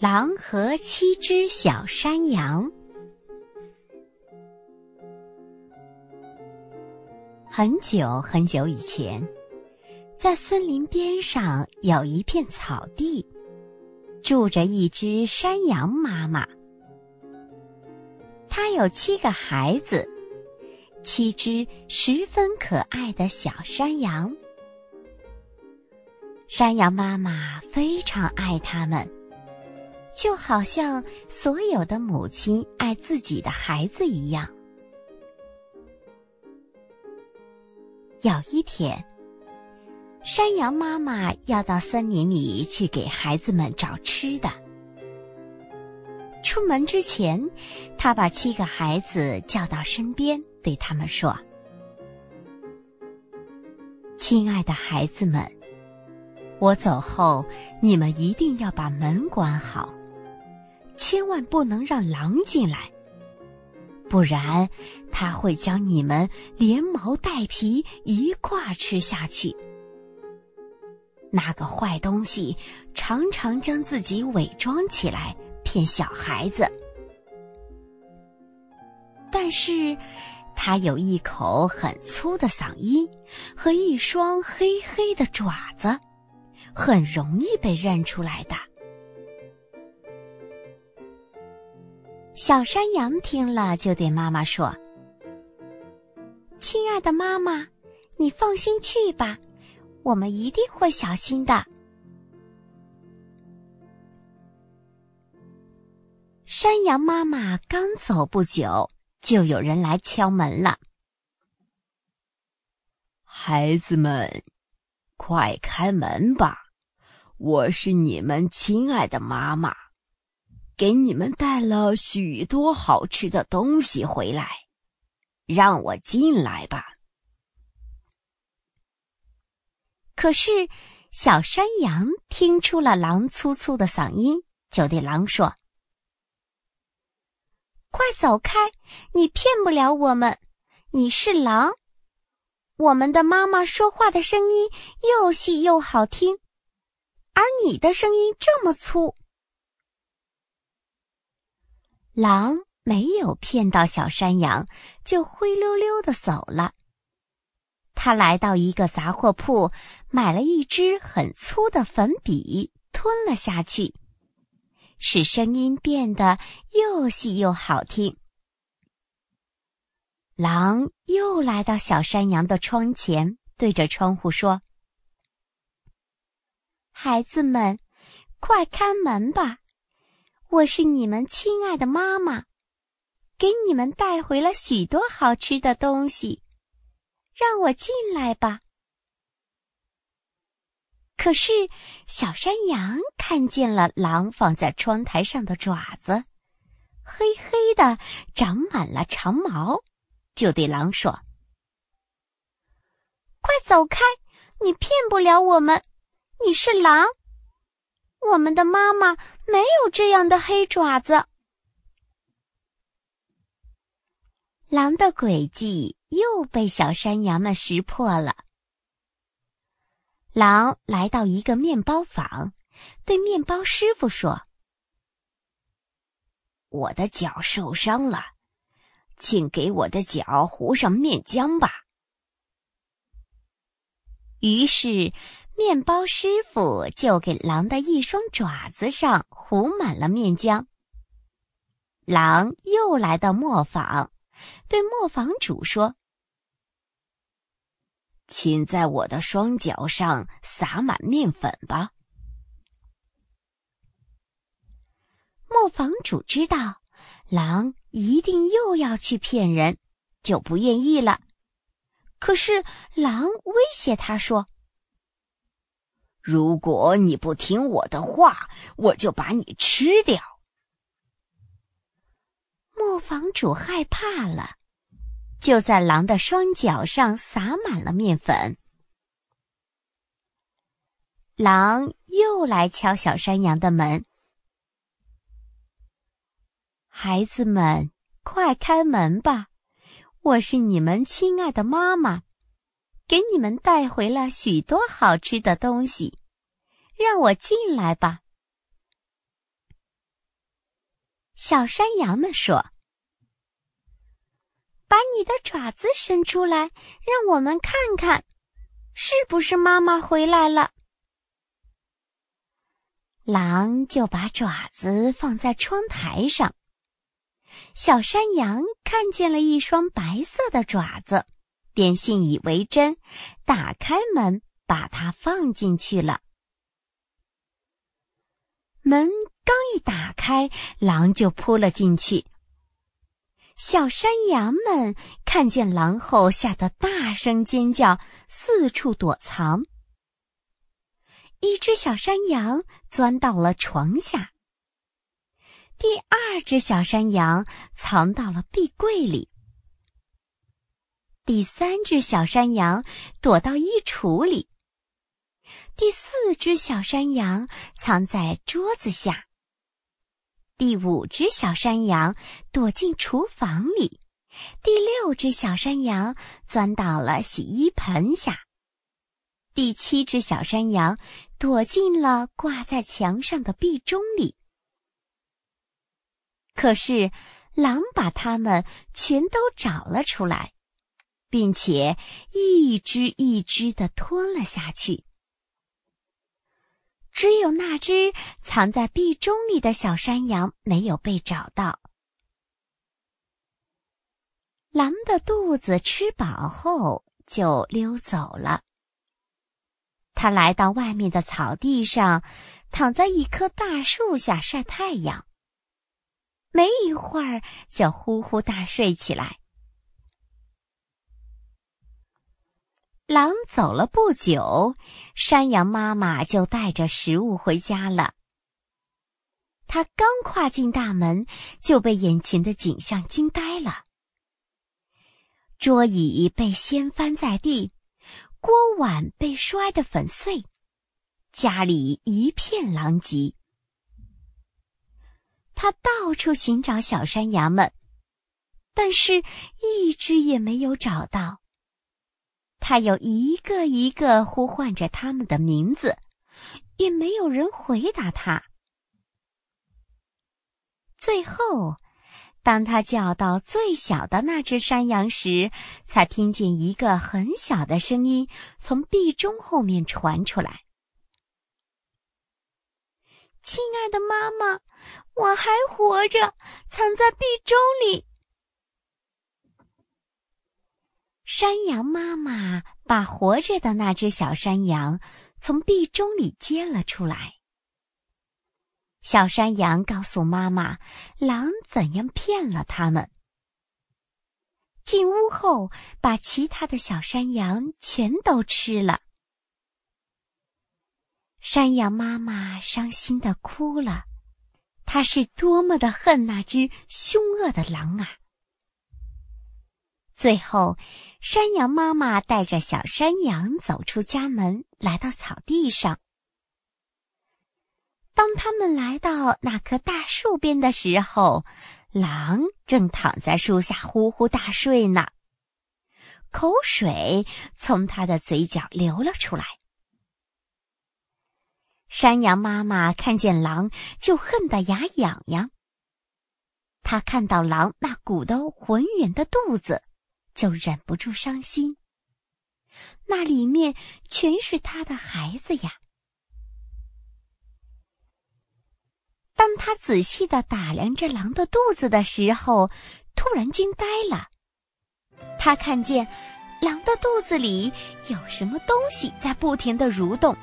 狼和七只小山羊。很久很久以前，在森林边上有一片草地，住着一只山羊妈妈。她有七个孩子，七只十分可爱的小山羊。山羊妈妈非常爱它们。就好像所有的母亲爱自己的孩子一样。有一天，山羊妈妈要到森林里去给孩子们找吃的。出门之前，她把七个孩子叫到身边，对他们说：“亲爱的孩子们，我走后，你们一定要把门关好。”千万不能让狼进来，不然他会将你们连毛带皮一块吃下去。那个坏东西常常将自己伪装起来骗小孩子，但是他有一口很粗的嗓音和一双黑黑的爪子，很容易被认出来的。小山羊听了，就对妈妈说：“亲爱的妈妈，你放心去吧，我们一定会小心的。”山羊妈妈刚走不久，就有人来敲门了。孩子们，快开门吧，我是你们亲爱的妈妈。给你们带了许多好吃的东西回来，让我进来吧。可是小山羊听出了狼粗粗的嗓音，就对狼说：“快走开！你骗不了我们，你是狼。我们的妈妈说话的声音又细又好听，而你的声音这么粗。”狼没有骗到小山羊，就灰溜溜的走了。他来到一个杂货铺，买了一支很粗的粉笔，吞了下去，使声音变得又细又好听。狼又来到小山羊的窗前，对着窗户说：“孩子们，快开门吧！”我是你们亲爱的妈妈，给你们带回了许多好吃的东西，让我进来吧。可是小山羊看见了狼放在窗台上的爪子，黑黑的，长满了长毛，就对狼说：“快走开！你骗不了我们，你是狼。”我们的妈妈没有这样的黑爪子。狼的诡计又被小山羊们识破了。狼来到一个面包坊，对面包师傅说：“我的脚受伤了，请给我的脚糊上面浆吧。”于是。面包师傅就给狼的一双爪子上糊满了面浆。狼又来到磨坊，对磨坊主说：“请在我的双脚上撒满面粉吧。”磨坊主知道狼一定又要去骗人，就不愿意了。可是狼威胁他说。如果你不听我的话，我就把你吃掉。磨坊主害怕了，就在狼的双脚上撒满了面粉。狼又来敲小山羊的门：“孩子们，快开门吧！我是你们亲爱的妈妈。”给你们带回了许多好吃的东西，让我进来吧。小山羊们说：“把你的爪子伸出来，让我们看看，是不是妈妈回来了。”狼就把爪子放在窗台上。小山羊看见了一双白色的爪子，便信以为真，打开门把它放进去了。门刚一打开，狼就扑了进去。小山羊们看见狼后，吓得大声尖叫，四处躲藏。一只小山羊钻到了床下。第二只小山羊藏到了壁柜里，第三只小山羊躲到衣橱里，第四只小山羊藏在桌子下，第五只小山羊躲进厨房里，第六只小山羊钻到了洗衣盆下，第七只小山羊躲进了挂在墙上的壁钟里。可是，狼把它们全都找了出来，并且一只一只的吞了下去。只有那只藏在壁钟里的小山羊没有被找到。狼的肚子吃饱后就溜走了。他来到外面的草地上，躺在一棵大树下晒太阳。没一会儿，就呼呼大睡起来。狼走了不久，山羊妈妈就带着食物回家了。他刚跨进大门，就被眼前的景象惊呆了：桌椅被掀翻在地，锅碗被摔得粉碎，家里一片狼藉。他到处寻找小山羊们，但是一只也没有找到。他又一个一个呼唤着他们的名字，也没有人回答他。最后，当他叫到最小的那只山羊时，才听见一个很小的声音从壁钟后面传出来：“亲爱的妈妈。”我还活着，藏在壁钟里。山羊妈妈把活着的那只小山羊从壁钟里接了出来。小山羊告诉妈妈，狼怎样骗了他们。进屋后，把其他的小山羊全都吃了。山羊妈妈伤心的哭了。他是多么的恨那只凶恶的狼啊！最后，山羊妈妈带着小山羊走出家门，来到草地上。当他们来到那棵大树边的时候，狼正躺在树下呼呼大睡呢，口水从他的嘴角流了出来。山羊妈妈看见狼，就恨得牙痒痒。他看到狼那鼓得浑圆的肚子，就忍不住伤心。那里面全是他的孩子呀！当他仔细的打量着狼的肚子的时候，突然惊呆了。他看见狼的肚子里有什么东西在不停的蠕动。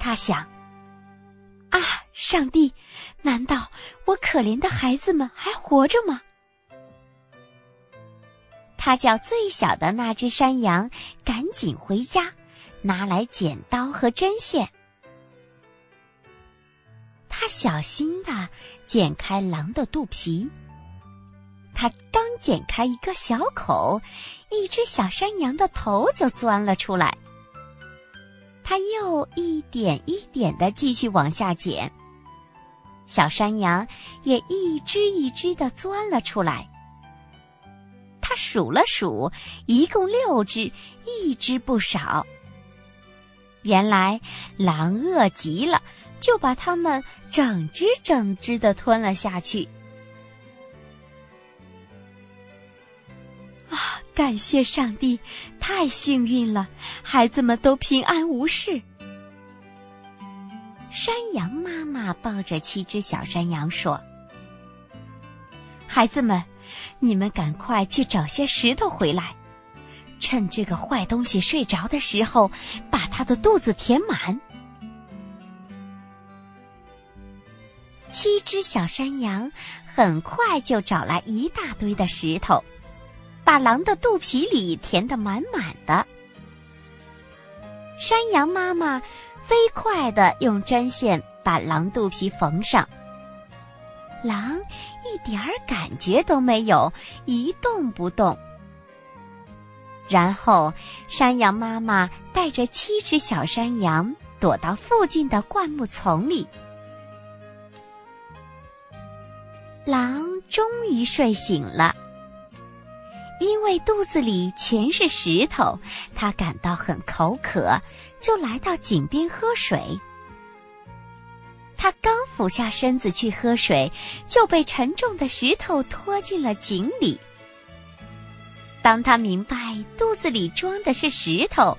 他想：“啊，上帝，难道我可怜的孩子们还活着吗？”他叫最小的那只山羊赶紧回家，拿来剪刀和针线。他小心的剪开狼的肚皮。他刚剪开一个小口，一只小山羊的头就钻了出来。他又一点一点的继续往下剪，小山羊也一只一只的钻了出来。他数了数，一共六只，一只不少。原来狼饿极了，就把它们整只整只的吞了下去。啊！感谢上帝，太幸运了，孩子们都平安无事。山羊妈妈抱着七只小山羊说：“孩子们，你们赶快去找些石头回来，趁这个坏东西睡着的时候，把它的肚子填满。”七只小山羊很快就找来一大堆的石头，把狼的肚皮里填得满满的。山羊妈妈。飞快地用针线把狼肚皮缝上，狼一点儿感觉都没有，一动不动。然后，山羊妈妈带着七只小山羊躲到附近的灌木丛里。狼终于睡醒了。因为肚子里全是石头，它感到很口渴，就来到井边喝水。他刚俯下身子去喝水，就被沉重的石头拖进了井里。当他明白肚子里装的是石头，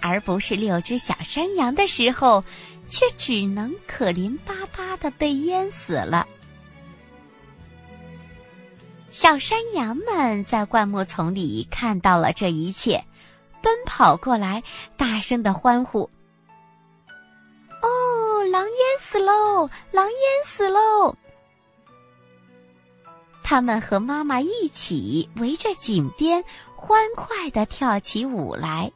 而不是六只小山羊的时候，却只能可怜巴巴的被淹死了。小山羊们在灌木丛里看到了这一切，奔跑过来，大声的欢呼：“，狼淹死喽！狼淹死喽！”他们和妈妈一起围着井边，欢快地跳起舞来。